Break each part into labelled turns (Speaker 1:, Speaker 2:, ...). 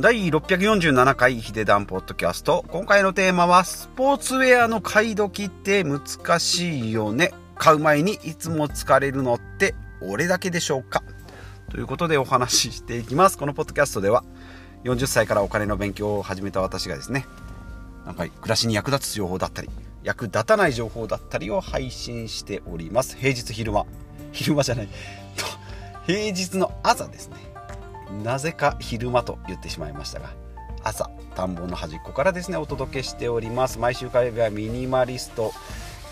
Speaker 1: 第647回ヒデダンポッドキャスト。今回のテーマは、スポーツウェアの買い時って難しいよね。買う前にいつも疲れるのって俺だけでしょうか？ということでお話ししていきます。このポッドキャストでは、40歳からお金の勉強を始めた私がですね、なんか暮らしに役立つ情報だったり、役立たない情報だったりを配信しております。平日昼間。昼間じゃない。平日の朝ですね。なぜか昼間と言ってしまいましたが朝田んぼの端っこからですねお届けしております。毎週火曜日はミニマリスト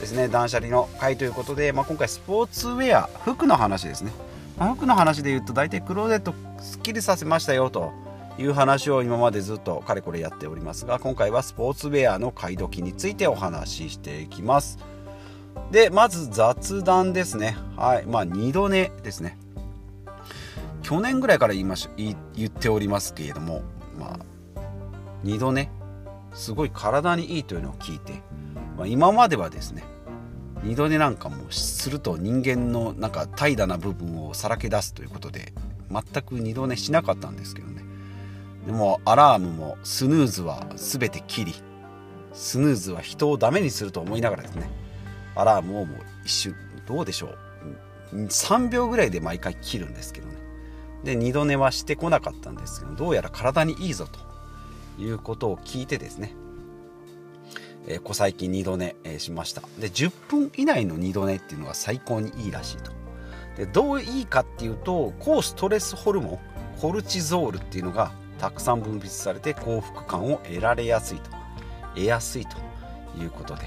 Speaker 1: ですね。断捨離の回ということで、まあ、今回スポーツウェア服の話ですね、まあ、服の話で言うと大体クローゼットすっきりさせましたよという話を今までずっとかれこれやっておりますが今回はスポーツウェアの買い時についてお話ししていきます。でまず雑談ですね。はい。まあ2度寝ですね。去年ぐらいから言いまし言っておりますけれどもまあ2度ねすごい体にいいというのを聞いて、まあ、今まではですね二度寝なんかもすると人間のなんか怠惰な部分をさらけ出すということで全く二度寝しなかったんですけどね。でもアラームもスヌーズは全て切りスヌーズは人をダメにすると思いながらですねアラームをもう一瞬どうでしょう。3秒ぐらいで毎回切るんですけどね。で二度寝はしてこなかったんですけどどうやら体にいいぞと。いうことを聞いてですね、えー、こ最近二度寝、えー、しました。で10分以内の二度寝っていうのが最高にいいらしいと。でどういいかっていうと抗ストレスホルモンコルチゾールっていうのがたくさん分泌されて幸福感を得られやすいと。得やすいと。いうことで、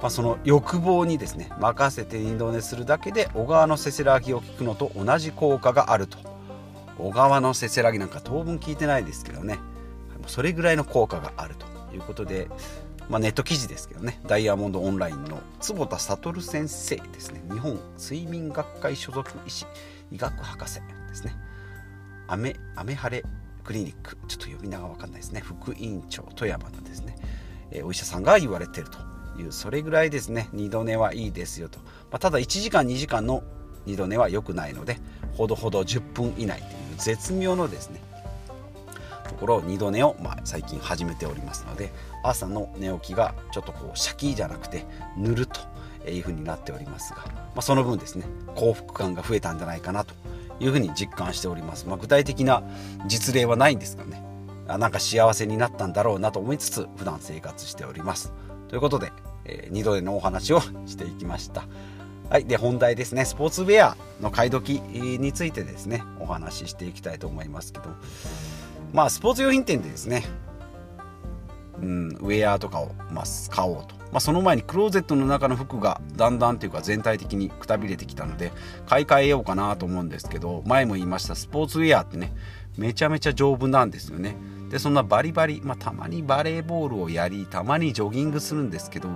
Speaker 1: まあ、その欲望にですね任せて二度寝するだけで小川のせせらぎを聞くのと同じ効果があると。小川のせせらぎなんか当分聞いてないですけどね。それぐらいの効果があるということで、まあ、ネット記事ですけどね。ダイヤモンドオンラインの坪田悟先生ですね。日本睡眠学会所属医師医学博士ですね。アメアメハレクリニック。ちょっと呼び名が分かんないですね。副院長富山のですね、お医者さんが言われてるというそれぐらいですね。二度寝はいいですよと、まあ、ただ1時間2時間の二度寝は良くないのでほどほど10分以内絶妙のですねところ二度寝を、まあ、最近始めておりますので朝の寝起きがちょっとこうシャキじゃなくてぬるというふうになっておりますが、まあ、その分ですね幸福感が増えたんじゃないかなというふうに実感しております、まあ、具体的な実例はないんですがね。あなんか幸せになったんだろうなと思いつつ普段生活しております。ということで、えー、二度寝のお話をしていきました。はい。で、本題ですね。スポーツウェアの買い時についてですね、お話ししていきたいと思いますけど、まあ、スポーツ用品店でですね、うん、ウェアとかを、まあ、買おうと。まあ、その前にクローゼットの中の服がだんだんというか全体的にくたびれてきたので、買い替えようかなと思うんですけど、前も言いましたスポーツウェアってね、めちゃめちゃ丈夫なんですよね。でそんなバリバリ、まあ、たまにバレーボールをやりたまにジョギングするんですけど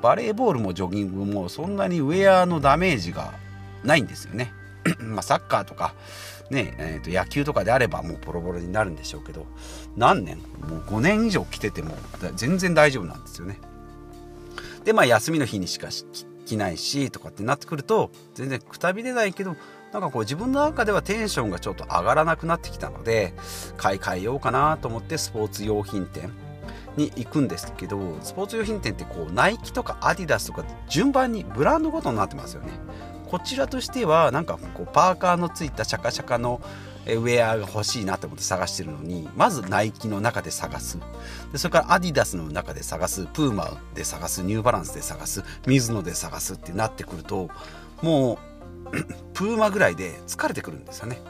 Speaker 1: バレーボールもジョギングもそんなにウェアのダメージがないんですよね。まあサッカーとかねえー、と野球とかであればもうボロボロになるんでしょうけど何年もう5年以上着てても全然大丈夫なんですよね。でまあ休みの日にしか着ないしとかってなってくると全然くたびれないけどなんかこう自分の中ではテンションがちょっと上がらなくなってきたので買い替えようかなと思ってスポーツ用品店に行くんですけどスポーツ用品店ってこうナイキとかアディダスとか順番にブランドごとになってますよね。こちらとしてはなんかこうパーカーのついたシャカシャカのウェアが欲しいなと思って探してるのにまずナイキの中で探す。でそれからアディダスの中で探すプーマで探すニューバランスで探すミズノで探すってなってくるともうプーマぐらいで疲れてくるんですよね。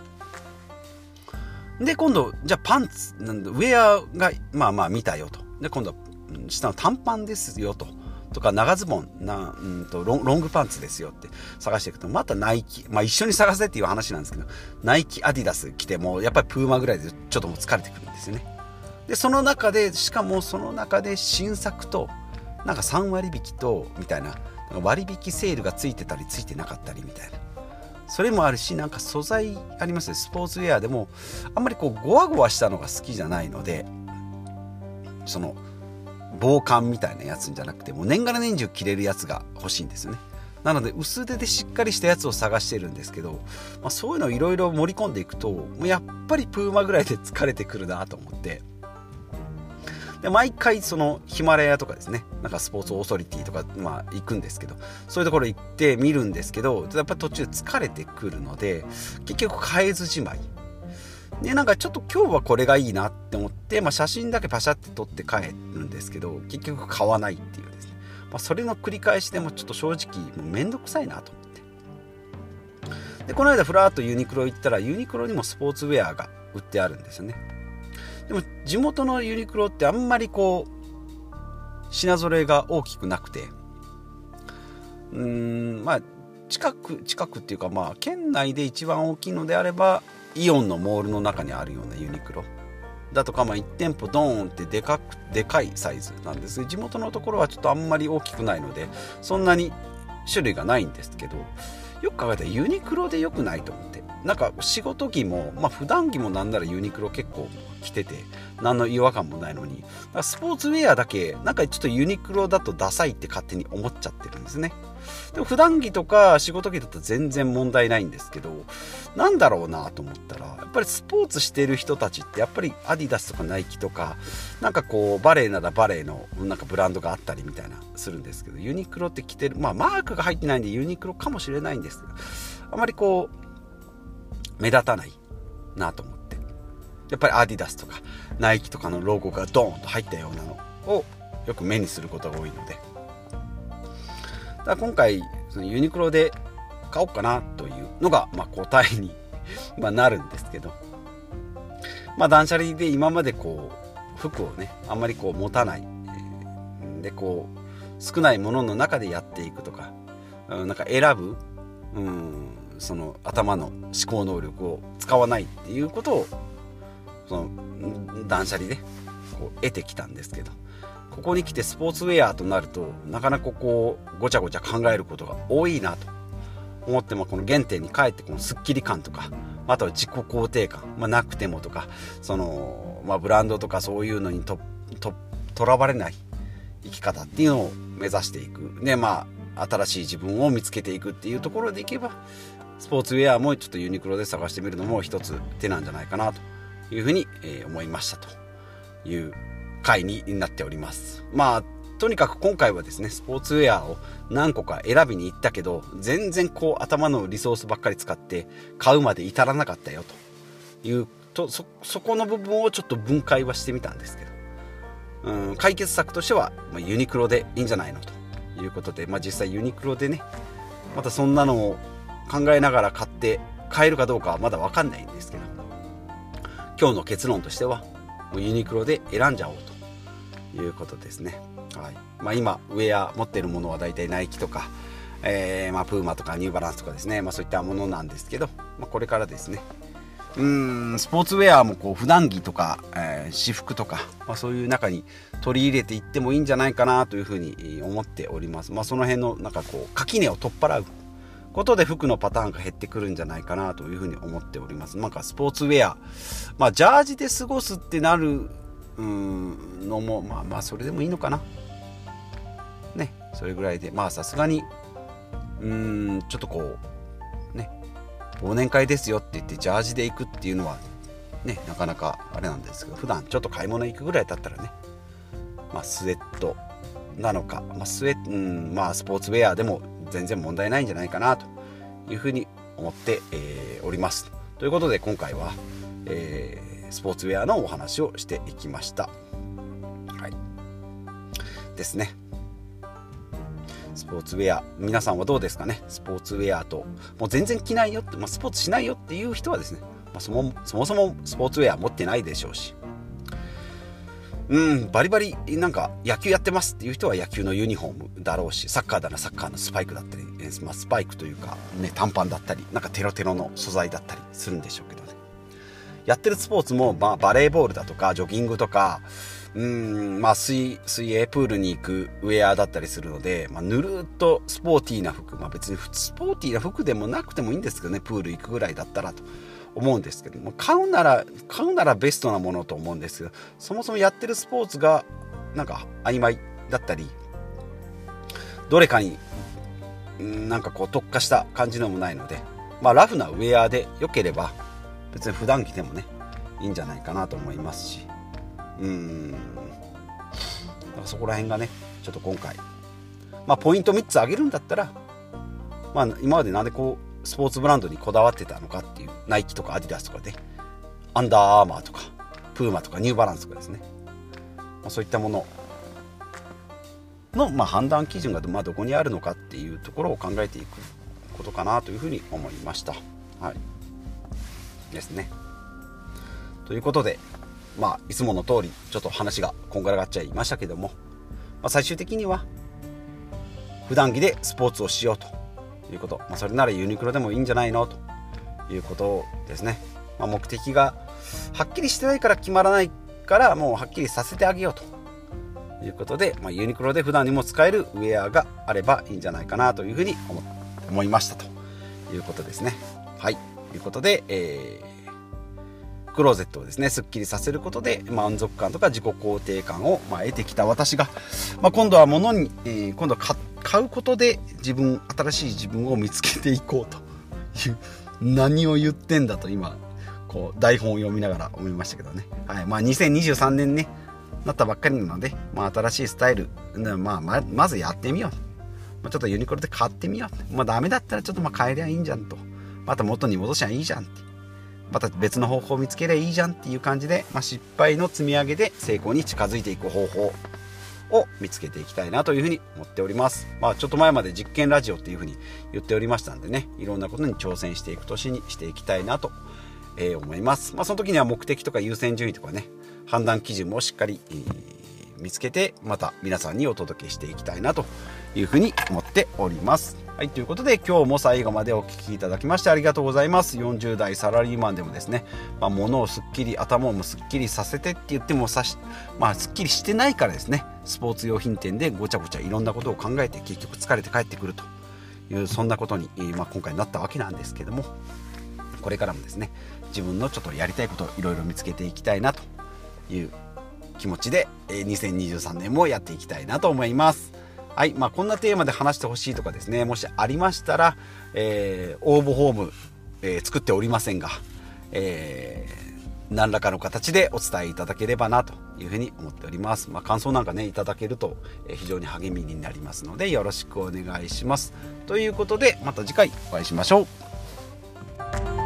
Speaker 1: で、今度、じゃあパンツ、なんウェアが、まあまあ見たよと。で、今度、下の短パンですよと。とか、長ズボン、な、うんとロン、グパンツですよって探していくと、またナイキ、まあ一緒に探せっていう話なんですけど、ナイキ、アディダス着ても、やっぱりプーマぐらいでちょっともう疲れてくるんですよね。で、その中で、しかもその中で新作と、なんか3割引きと、みたいな、割引セールがついてたりついてなかったりみたいな。それもあるしなんか素材ありますねスポーツウェアでもあんまりこうゴワゴワしたのが好きじゃないのでその防寒みたいなやつじゃなくてもう年がら年中着れるやつが欲しいんですよね。なので薄手でしっかりしたやつを探してるんですけど、まあ、そういうのをいろいろ盛り込んでいくとやっぱりプーマぐらいで疲れてくるなと思って。で毎回そのヒマラヤとかですね。なんかスポーツオーソリティとか、まあ、行くんですけど。そういうところ行って見るんですけどやっぱ途中疲れてくるので結局変えずじまい。でなんかちょっと今日はこれがいいなって思って、まあ、写真だけパシャって撮って帰るんですけど結局買わないっていうですね、まあ、それの繰り返しでもちょっと正直もうめんどくさいなと思って。でこの間ふらっとユニクロ行ったらユニクロにもスポーツウェアが売ってあるんですよね。でも地元のユニクロってあんまりこう品揃えが大きくなくて。うーんまあ近く近くっていうかまあ県内で一番大きいのであればイオンのモールの中にあるようなユニクロ。だとか、まあ、1店舗ドーンってでかくでかいサイズなんです。地元のところはちょっとあんまり大きくないのでそんなに種類がないんですけどよく考えたらユニクロで良くないと思って。なんか仕事着も、まあ普段着もなんならユニクロ結構着てて何の違和感もないのにスポーツウェアだけなんかちょっとユニクロだとダサいって勝手に思っちゃってるんですね。でも普段着とか仕事着だと全然問題ないんですけどなんだろうなと思ったらやっぱりスポーツしてる人たちってやっぱりアディダスとかナイキとかなんかこうバレエならバレエのなんかブランドがあったりみたいなするんですけどユニクロって着てるまあマークが入ってないんでユニクロかもしれないんですけどあまりこう目立たないなと思って。やっぱりアディダスとかナイキとかのロゴがドーンと入ったようなのをよく目にすることが多いので。だから今回そのユニクロで買おうかなというのが、まあ、答えに まなるんですけど、まあ、断捨離で今までこう服をねあんまりこう持たない、でこう少ないものの中でやっていくとか、うん、なんか選ぶ、うん、その頭の思考能力を使わないっていうことをその断捨離でこう得てきたんですけどここに来てスポーツウェアとなるとなかなかこうごちゃごちゃ考えることが多いなと思ってもこの原点に帰ってこのスッキリ感とかあとは自己肯定感、まあ、なくてもとかその、まあ、ブランドとかそういうのにとらわれない生き方っていうのを目指していく。でまあ新しい自分を見つけていくっていうところでいけばスポーツウェアもちょっとユニクロで探してみるのも一つ手なんじゃないかなというふうに、え思いましたという回になっております。まあとにかく今回はですねスポーツウェアを何個か選びに行ったけど全然こう頭のリソースばっかり使って買うまで至らなかったよというとそこの部分をちょっと分解はしてみたんですけど。うん解決策としては、まあ、ユニクロでいいんじゃないのということで、まあ、実際ユニクロでねまたそんなのを考えながら買って買えるかどうかはまだ分かんないんですけど。今日の結論としてはもうユニクロで選んじゃおうということですね、はい。まあ、今ウェア持ってるものは大体ナイキとか、えー、まあ、プーマとかニューバランスとかですね、まあ、そういったものなんですけど、まあ、これからですね。うんスポーツウェアもこう普段着とか、えー、私服とか、まあ、そういう中に取り入れていってもいいんじゃないかなというふうに思っております、まあ、その辺のなんかこう垣根を取っ払うことで服のパターンが減ってくるんじゃないかなというふうに思っております。なんかスポーツウェア、まあジャージで過ごすってなるうんのも、まあまあそれでもいいのかな。ね、それぐらいで、まあさすがに、うん、ちょっとこう、ね、忘年会ですよって言ってジャージで行くっていうのは、ね、なかなかあれなんですけど、普段ちょっと買い物行くぐらいだったらね、まあスウェットなのか、まあスウェット、うん、まあスポーツウェアでも全然問題ないんじゃないかなというふうに思って、えー、おります。ということで今回は、えー、スポーツウェアのお話をしていきました。はい。ですね。スポーツウェア皆さんはどうですかね？スポーツウェアともう全然着ないよって、まあ、スポーツしないよっていう人はですね、まあ、そもそもそもスポーツウェア持ってないでしょうしうんバリバリなんか野球やってますっていう人は野球のユニフォームだろうしサッカーだなサッカーのスパイクだったり、まあ、スパイクというか、ね、短パンだったりなんかテロテロの素材だったりするんでしょうけどね。やってるスポーツも、まあ、バレーボールだとかジョギングとかうんまあ水水泳プールに行くウェアだったりするので、まあ、ぬるっとスポーティーな服、まあ、別にスポーティーな服でもなくてもいいんですけどねプール行くぐらいだったらと。思うんですけども買うなら買うならベストなものと思うんですけどそもそもやってるスポーツがなんか曖昧だったりどれかになんかこう特化した感じのもないので、まあ、ラフなウェアで良ければ別に普段着でもねいいんじゃないかなと思いますしうん。そこら辺がねちょっと今回、まあ、ポイント3つ上げるんだったら、まあ、今までなんでこうスポーツブランドにこだわってたのかっていうナイキとかアディダスとかでアンダーアーマーとかプーマとかニューバランスとかですね、まあ、そういったものの、まあ、判断基準がまあどこにあるのかっていうところを考えていくことかなというふうに思いました。はい、ですね。ということで、まあ、いつもの通りちょっと話がこんがらがっちゃいましたけども、まあ、最終的には普段着でスポーツをしようということ、まあ、それならユニクロでもいいんじゃないの？ということですね、まあ、目的がはっきりしてないから決まらないからもうはっきりさせてあげようと。いうことで、まあ、ユニクロで普段にも使えるウェアがあればいいんじゃないかなというふうに思いましたと。いうことですね。はい。ということで、えー、クローゼットをですね、すっきりさせることで満足感とか自己肯定感を、まあ、得てきた私が、まあ、今度は物に、えー、今度は買って買うことで自分、新しい自分を見つけていこうという、何を言ってんだと今、こう台本を読みながら思いましたけどね。はい。まあ2023年ね、なったばっかりなので、まあ、新しいスタイル、まあ、ままずやってみよう。まあ、ちょっとユニクロで買ってみよう。まあ、ダメだったらちょっとまあ変えりゃいいんじゃんと。また元に戻しゃいいじゃんって。また別の方法を見つけりゃいいじゃんっていう感じで、まあ、失敗の積み上げで成功に近づいていく方法を見つけていきたいなというふうに思っております。まあちょっと前まで実験ラジオっていうふうに言っておりましたんでね、いろんなことに挑戦していく年にしていきたいなと、え思います。まあその時には目的とか優先順位とかね、判断基準もしっかり、見つけてまた皆さんにお届けしていきたいなというふうに思っております。はい、ということで今日も最後までお聴きいただきましてありがとうございます。40代サラリーマンでもですね、まあ、物をすっきり、頭もすっきりさせてって言ってもさし、まあ、すっきりしてないからですね、スポーツ用品店でごちゃごちゃいろんなことを考えて結局疲れて帰ってくるという、そんなことに、まあ、今回なったわけなんですけども、これからもですね、自分のちょっとやりたいことをいろいろ見つけていきたいなという気持ちで、2023年もやっていきたいなと思います。はい。まあ、こんなテーマで話してほしいとかですね、もしありましたら、えー、応募フォーム、えー、作っておりませんが、えー、何らかの形でお伝えいただければなというふうに思っております。まあ、感想なんかね、いただけると、え非常に励みになりますので、よろしくお願いします。ということで、また次回お会いしましょう。